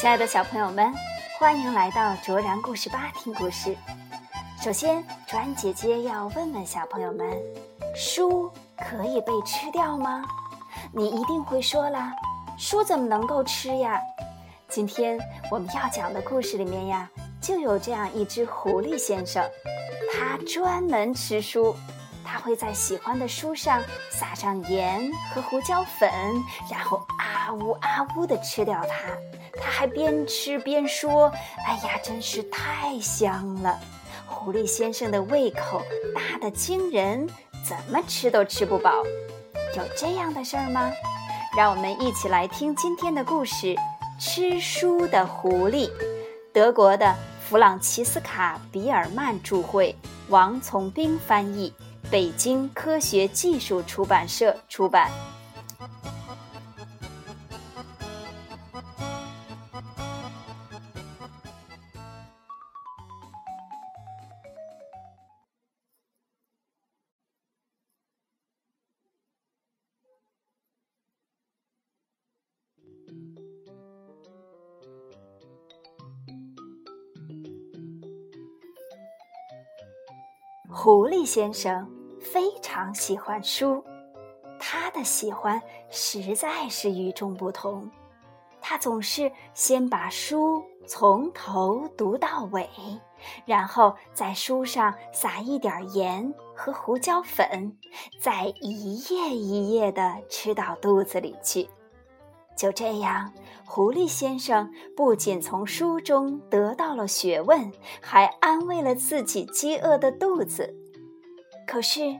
亲爱的小朋友们，欢迎来到卓然故事吧听故事。首先，卓然姐姐要问问小朋友们：书可以被吃掉吗？你一定会说啦，书怎么能够吃呀？今天我们要讲的故事里面呀，就有这样一只狐狸先生，他专门吃书。他会在喜欢的书上撒上盐和胡椒粉，然后啊呜啊呜地吃掉它。他还边吃边说：“哎呀，真是太香了！”狐狸先生的胃口大得惊人，怎么吃都吃不饱。有这样的事儿吗？让我们一起来听今天的故事：吃书的狐狸。德国的弗朗齐斯卡·比尔曼著会，王从兵翻译。北京科学技术出版社出版。狐狸先生。非常喜欢书，他的喜欢实在是与众不同。他总是先把书从头读到尾，然后在书上撒一点盐和胡椒粉，再一页一页地吃到肚子里去。就这样，狐狸先生不仅从书中得到了学问，还安慰了自己饥饿的肚子。可是，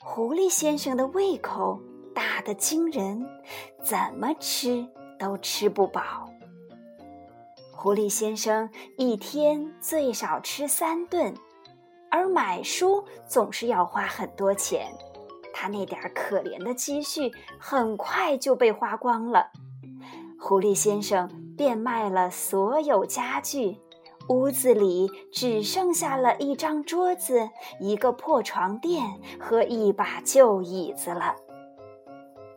狐狸先生的胃口大得惊人，怎么吃都吃不饱。狐狸先生一天最少吃三顿，而买书总是要花很多钱，他那点可怜的积蓄很快就被花光了。狐狸先生变卖了所有家具。屋子里只剩下了一张桌子、一个破床垫和一把旧椅子了。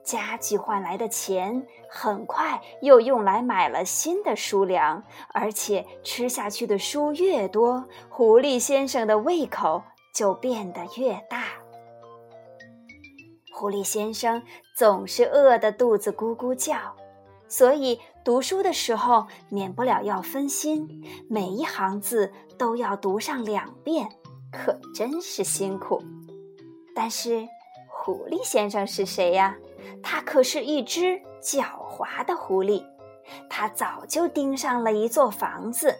家具换来的钱很快又用来买了新的书粮，而且吃下去的书越多，狐狸先生的胃口就变得越大。狐狸先生总是饿得肚子咕咕叫。所以读书的时候免不了要分心，每一行字都要读上两遍，可真是辛苦。但是狐狸先生是谁呀？他可是一只狡猾的狐狸，他早就盯上了一座房子，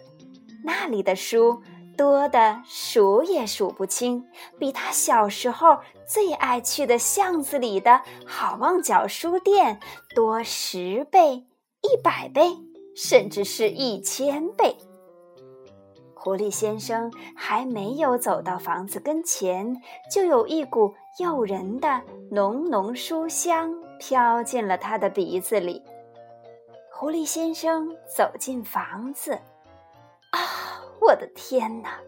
那里的书多的数也数不清，比他小时候最爱去的巷子里的好望角书店多十倍。一百倍，甚至是一千倍。狐狸先生还没有走到房子跟前，就有一股诱人的浓浓书香飘进了他的鼻子里。狐狸先生走进房子，啊，我的天哪！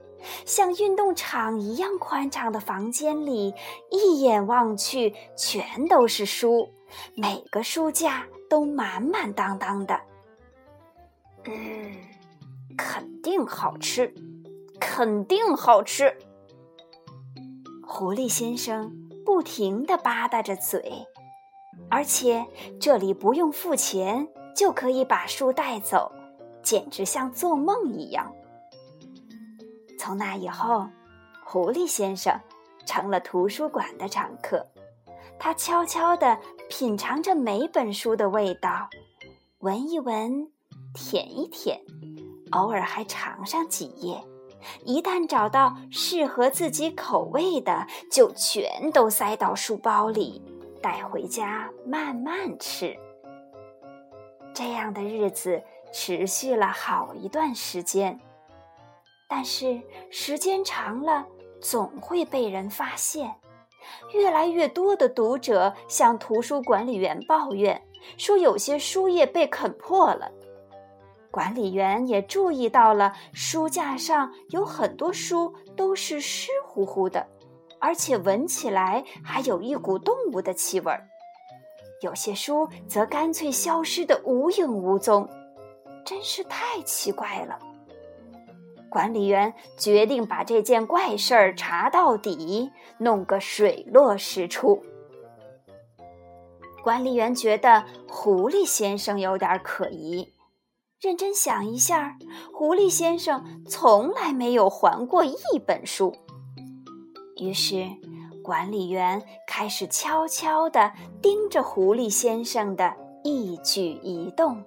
像运动场一样宽敞的房间里，一眼望去全都是书，每个书架。都满满当当的，嗯，肯定好吃，肯定好吃。狐狸先生不停地吧嗒着嘴，而且这里不用付钱就可以把书带走，简直像做梦一样。从那以后，狐狸先生成了图书馆的常客。他悄悄地品尝着每本书的味道，闻一闻，舔一舔，偶尔还尝上几页。一旦找到适合自己口味的，就全都塞到书包里，带回家慢慢吃。这样的日子持续了好一段时间，但是时间长了，总会被人发现。越来越多的读者向图书管理员抱怨，说有些书页被啃破了。管理员也注意到了书架上有很多书都是湿乎乎的，而且闻起来还有一股动物的气味儿。有些书则干脆消失得无影无踪。真是太奇怪了。管理员决定把这件怪事儿查到底，弄个水落石出。管理员觉得狐狸先生有点可疑，认真想一下，狐狸先生从来没有还过一本书。于是，管理员开始悄悄地盯着狐狸先生的一举一动。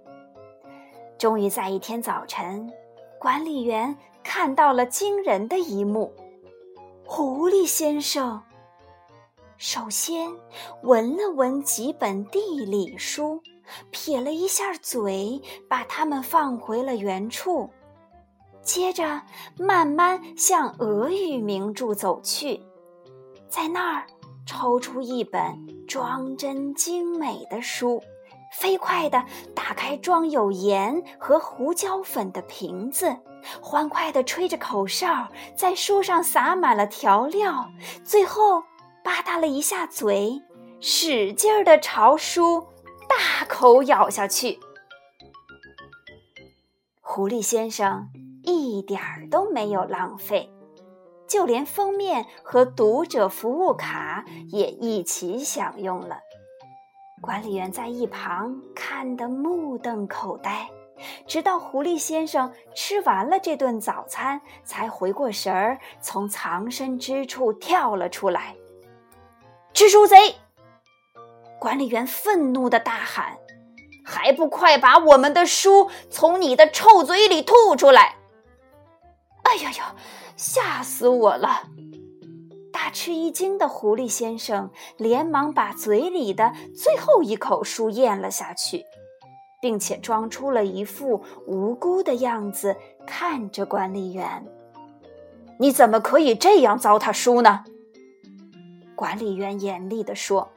终于在一天早晨，管理员看到了惊人的一幕：狐狸先生。首先闻了闻几本地理书，撇了一下嘴，把它们放回了原处。接着慢慢向俄语名著走去，在那儿抽出一本装帧精美的书，飞快地打开装有盐和胡椒粉的瓶子，欢快地吹着口哨，在书上撒满了调料，最后。吧嗒了一下嘴，使劲儿的朝书大口咬下去。狐狸先生一点儿都没有浪费，就连封面和读者服务卡也一起享用了。管理员在一旁看得目瞪口呆，直到狐狸先生吃完了这顿早餐，才回过神儿，从藏身之处跳了出来。吃书贼！管理员愤怒的大喊：“还不快把我们的书从你的臭嘴里吐出来！”哎呀呀，吓死我了！大吃一惊的狐狸先生连忙把嘴里的最后一口书咽了下去，并且装出了一副无辜的样子，看着管理员：“你怎么可以这样糟蹋书呢？”管理员严厉地说：“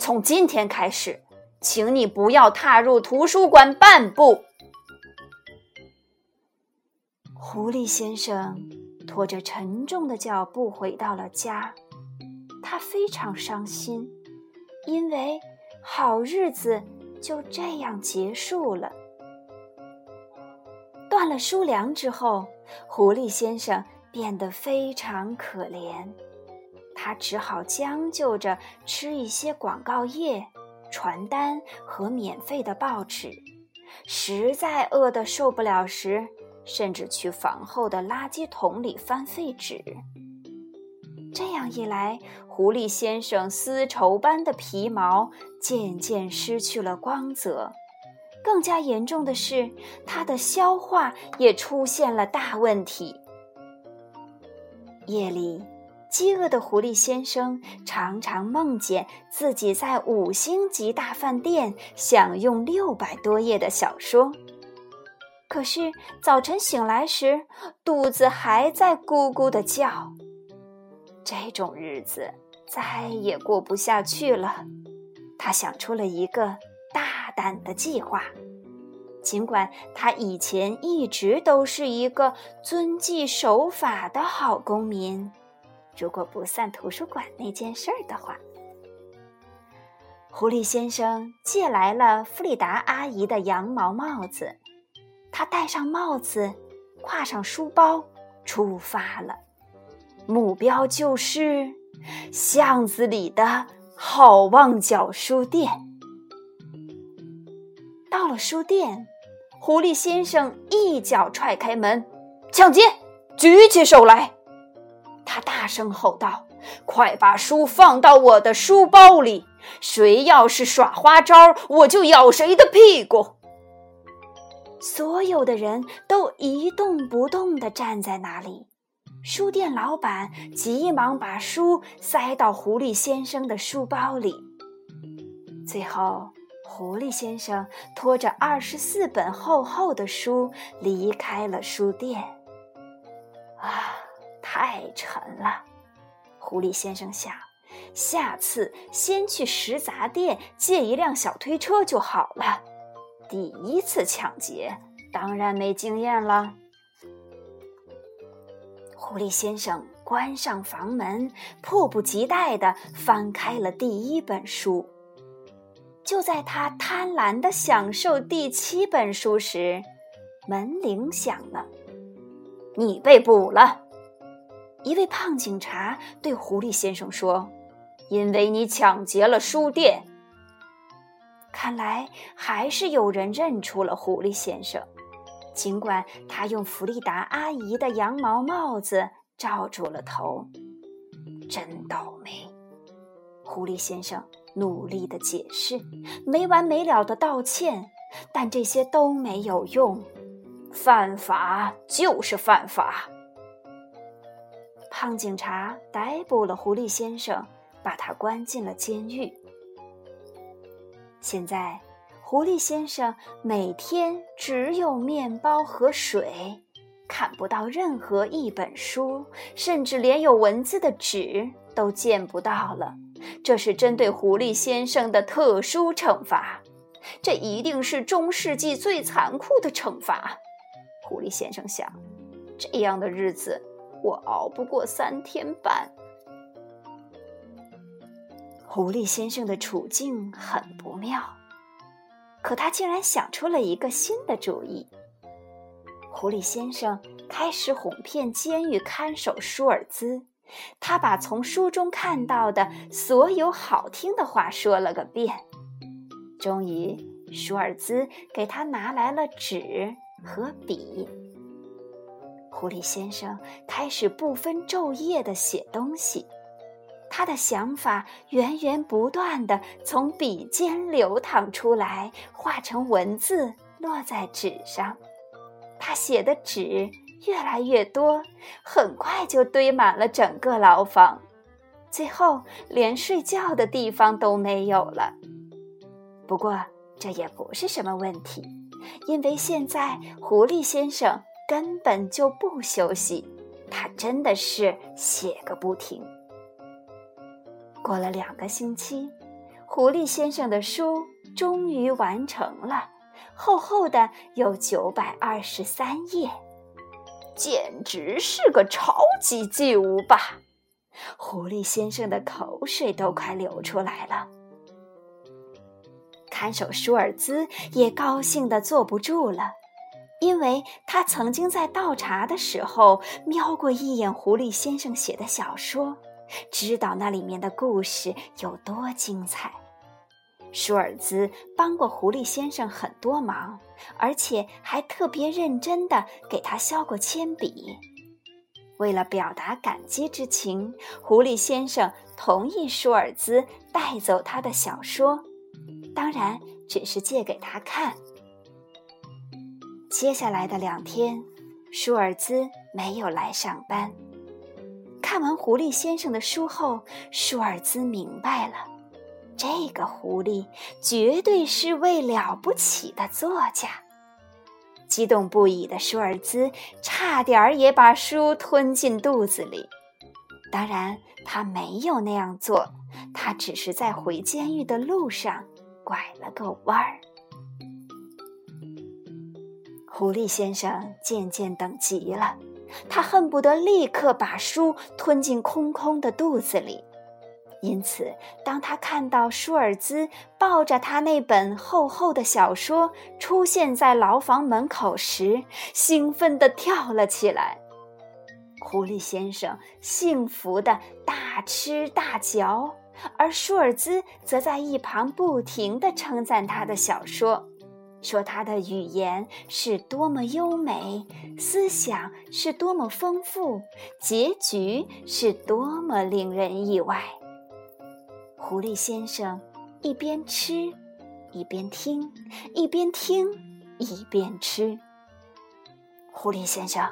从今天开始，请你不要踏入图书馆半步。”狐狸先生拖着沉重的脚步回到了家，他非常伤心，因为好日子就这样结束了。断了书粮之后，狐狸先生变得非常可怜。他只好将就着吃一些广告页、传单和免费的报纸。实在饿得受不了时，甚至去房后的垃圾桶里翻废纸。这样一来，狐狸先生丝绸般的皮毛渐渐失去了光泽。更加严重的是，他的消化也出现了大问题。夜里。饥饿的狐狸先生常常梦见自己在五星级大饭店享用六百多页的小说，可是早晨醒来时，肚子还在咕咕的叫。这种日子再也过不下去了。他想出了一个大胆的计划，尽管他以前一直都是一个遵纪守法的好公民。如果不算图书馆那件事儿的话，狐狸先生借来了弗里达阿姨的羊毛帽子，他戴上帽子，挎上书包，出发了。目标就是巷子里的好望角书店。到了书店，狐狸先生一脚踹开门，抢劫！举起手来！他大声吼道：“快把书放到我的书包里！谁要是耍花招，我就咬谁的屁股！”所有的人都一动不动地站在那里。书店老板急忙把书塞到狐狸先生的书包里。最后，狐狸先生拖着二十四本厚厚的书离开了书店。啊！太沉了，狐狸先生想，下次先去食杂店借一辆小推车就好了。第一次抢劫，当然没经验了。狐狸先生关上房门，迫不及待地翻开了第一本书。就在他贪婪地享受第七本书时，门铃响了。你被捕了，一位胖警察对狐狸先生说：“因为你抢劫了书店。”看来还是有人认出了狐狸先生，尽管他用弗利达阿姨的羊毛帽子罩住了头。真倒霉！狐狸先生努力的解释，没完没了的道歉，但这些都没有用。犯法就是犯法。胖警察逮捕了狐狸先生，把他关进了监狱。现在，狐狸先生每天只有面包和水，看不到任何一本书，甚至连有文字的纸都见不到了。这是针对狐狸先生的特殊惩罚，这一定是中世纪最残酷的惩罚。狐狸先生想：这样的日子，我熬不过三天半。狐狸先生的处境很不妙，可他竟然想出了一个新的主意。狐狸先生开始哄骗监狱看守舒尔兹，他把从书中看到的所有好听的话说了个遍。终于，舒尔兹给他拿来了纸和笔。狐狸先生开始不分昼夜地写东西。他的想法源源不断地从笔尖流淌出来，化成文字落在纸上。他写的纸越来越多，很快就堆满了整个牢房，最后连睡觉的地方都没有了。不过这也不是什么问题，因为现在狐狸先生根本就不休息，他真的是写个不停。过了两个星期，狐狸先生的书终于完成了，厚厚的有九百二十三页，简直是个超级巨无霸！狐狸先生的口水都快流出来了。看守舒尔兹也高兴的坐不住了，因为他曾经在倒茶的时候瞄过一眼狐狸先生写的小说。知道那里面的故事有多精彩。舒尔兹帮过狐狸先生很多忙，而且还特别认真地给他削过铅笔。为了表达感激之情，狐狸先生同意舒尔兹带走他的小说，当然只是借给他看。接下来的两天，舒尔兹没有来上班。看完狐狸先生的书后，舒尔兹明白了，这个狐狸绝对是位了不起的作家。激动不已的舒尔兹差点儿也把书吞进肚子里。当然，他没有那样做，他只是在回监狱的路上拐了个弯儿。狐狸先生渐渐等急了。他恨不得立刻把书吞进空空的肚子里，因此，当他看到舒尔兹抱着他那本厚厚的小说出现在牢房门口时，兴奋地跳了起来。狐狸先生幸福地大吃大嚼，而舒尔兹则在一旁不停地称赞他的小说。说他的语言是多么优美，思想是多么丰富，结局是多么令人意外。狐狸先生一边吃，一边听，一边听，一边吃。狐狸先生，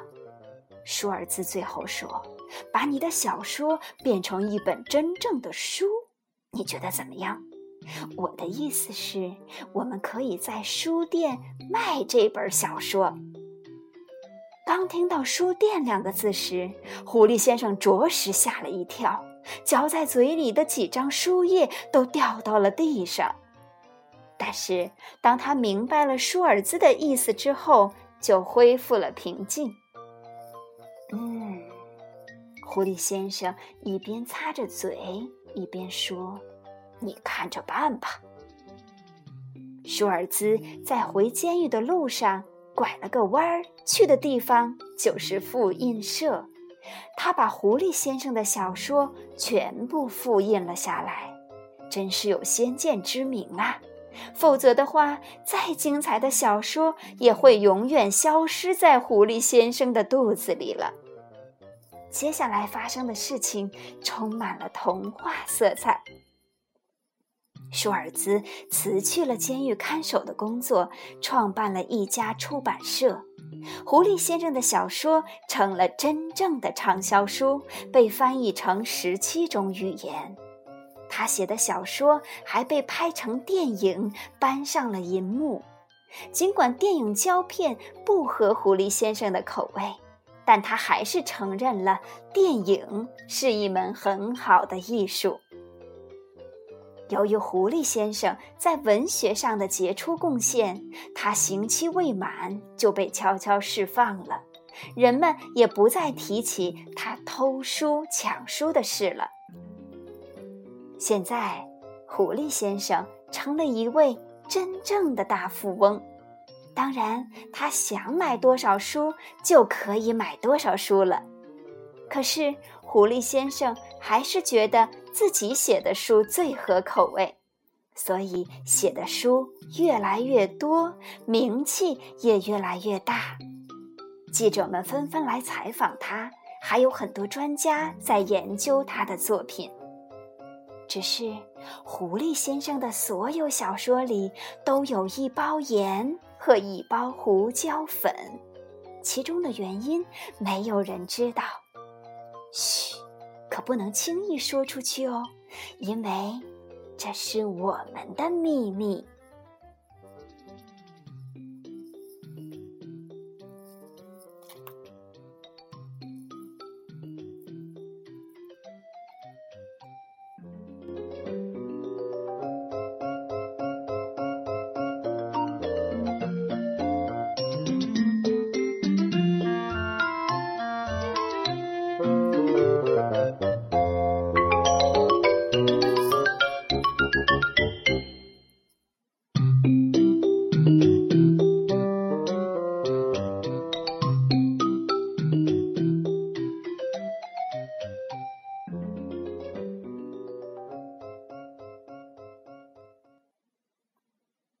舒尔兹最后说：“把你的小说变成一本真正的书，你觉得怎么样？”我的意思是，我们可以在书店卖这本小说。刚听到“书店”两个字时，狐狸先生着实吓了一跳，嚼在嘴里的几张书页都掉到了地上。但是，当他明白了舒尔兹的意思之后，就恢复了平静。嗯，狐狸先生一边擦着嘴，一边说。你看着办吧。舒尔兹在回监狱的路上拐了个弯儿，去的地方就是复印社。他把狐狸先生的小说全部复印了下来，真是有先见之明啊！否则的话，再精彩的小说也会永远消失在狐狸先生的肚子里了。接下来发生的事情充满了童话色彩。舒尔兹辞去了监狱看守的工作，创办了一家出版社。狐狸先生的小说成了真正的畅销书，被翻译成十七种语言。他写的小说还被拍成电影，搬上了银幕。尽管电影胶片不合狐狸先生的口味，但他还是承认了电影是一门很好的艺术。由于狐狸先生在文学上的杰出贡献，他刑期未满就被悄悄释放了，人们也不再提起他偷书抢书的事了。现在，狐狸先生成了一位真正的大富翁，当然，他想买多少书就可以买多少书了。可是，狐狸先生还是觉得。自己写的书最合口味，所以写的书越来越多，名气也越来越大。记者们纷纷来采访他，还有很多专家在研究他的作品。只是狐狸先生的所有小说里都有一包盐和一包胡椒粉，其中的原因没有人知道。嘘。可不能轻易说出去哦，因为这是我们的秘密。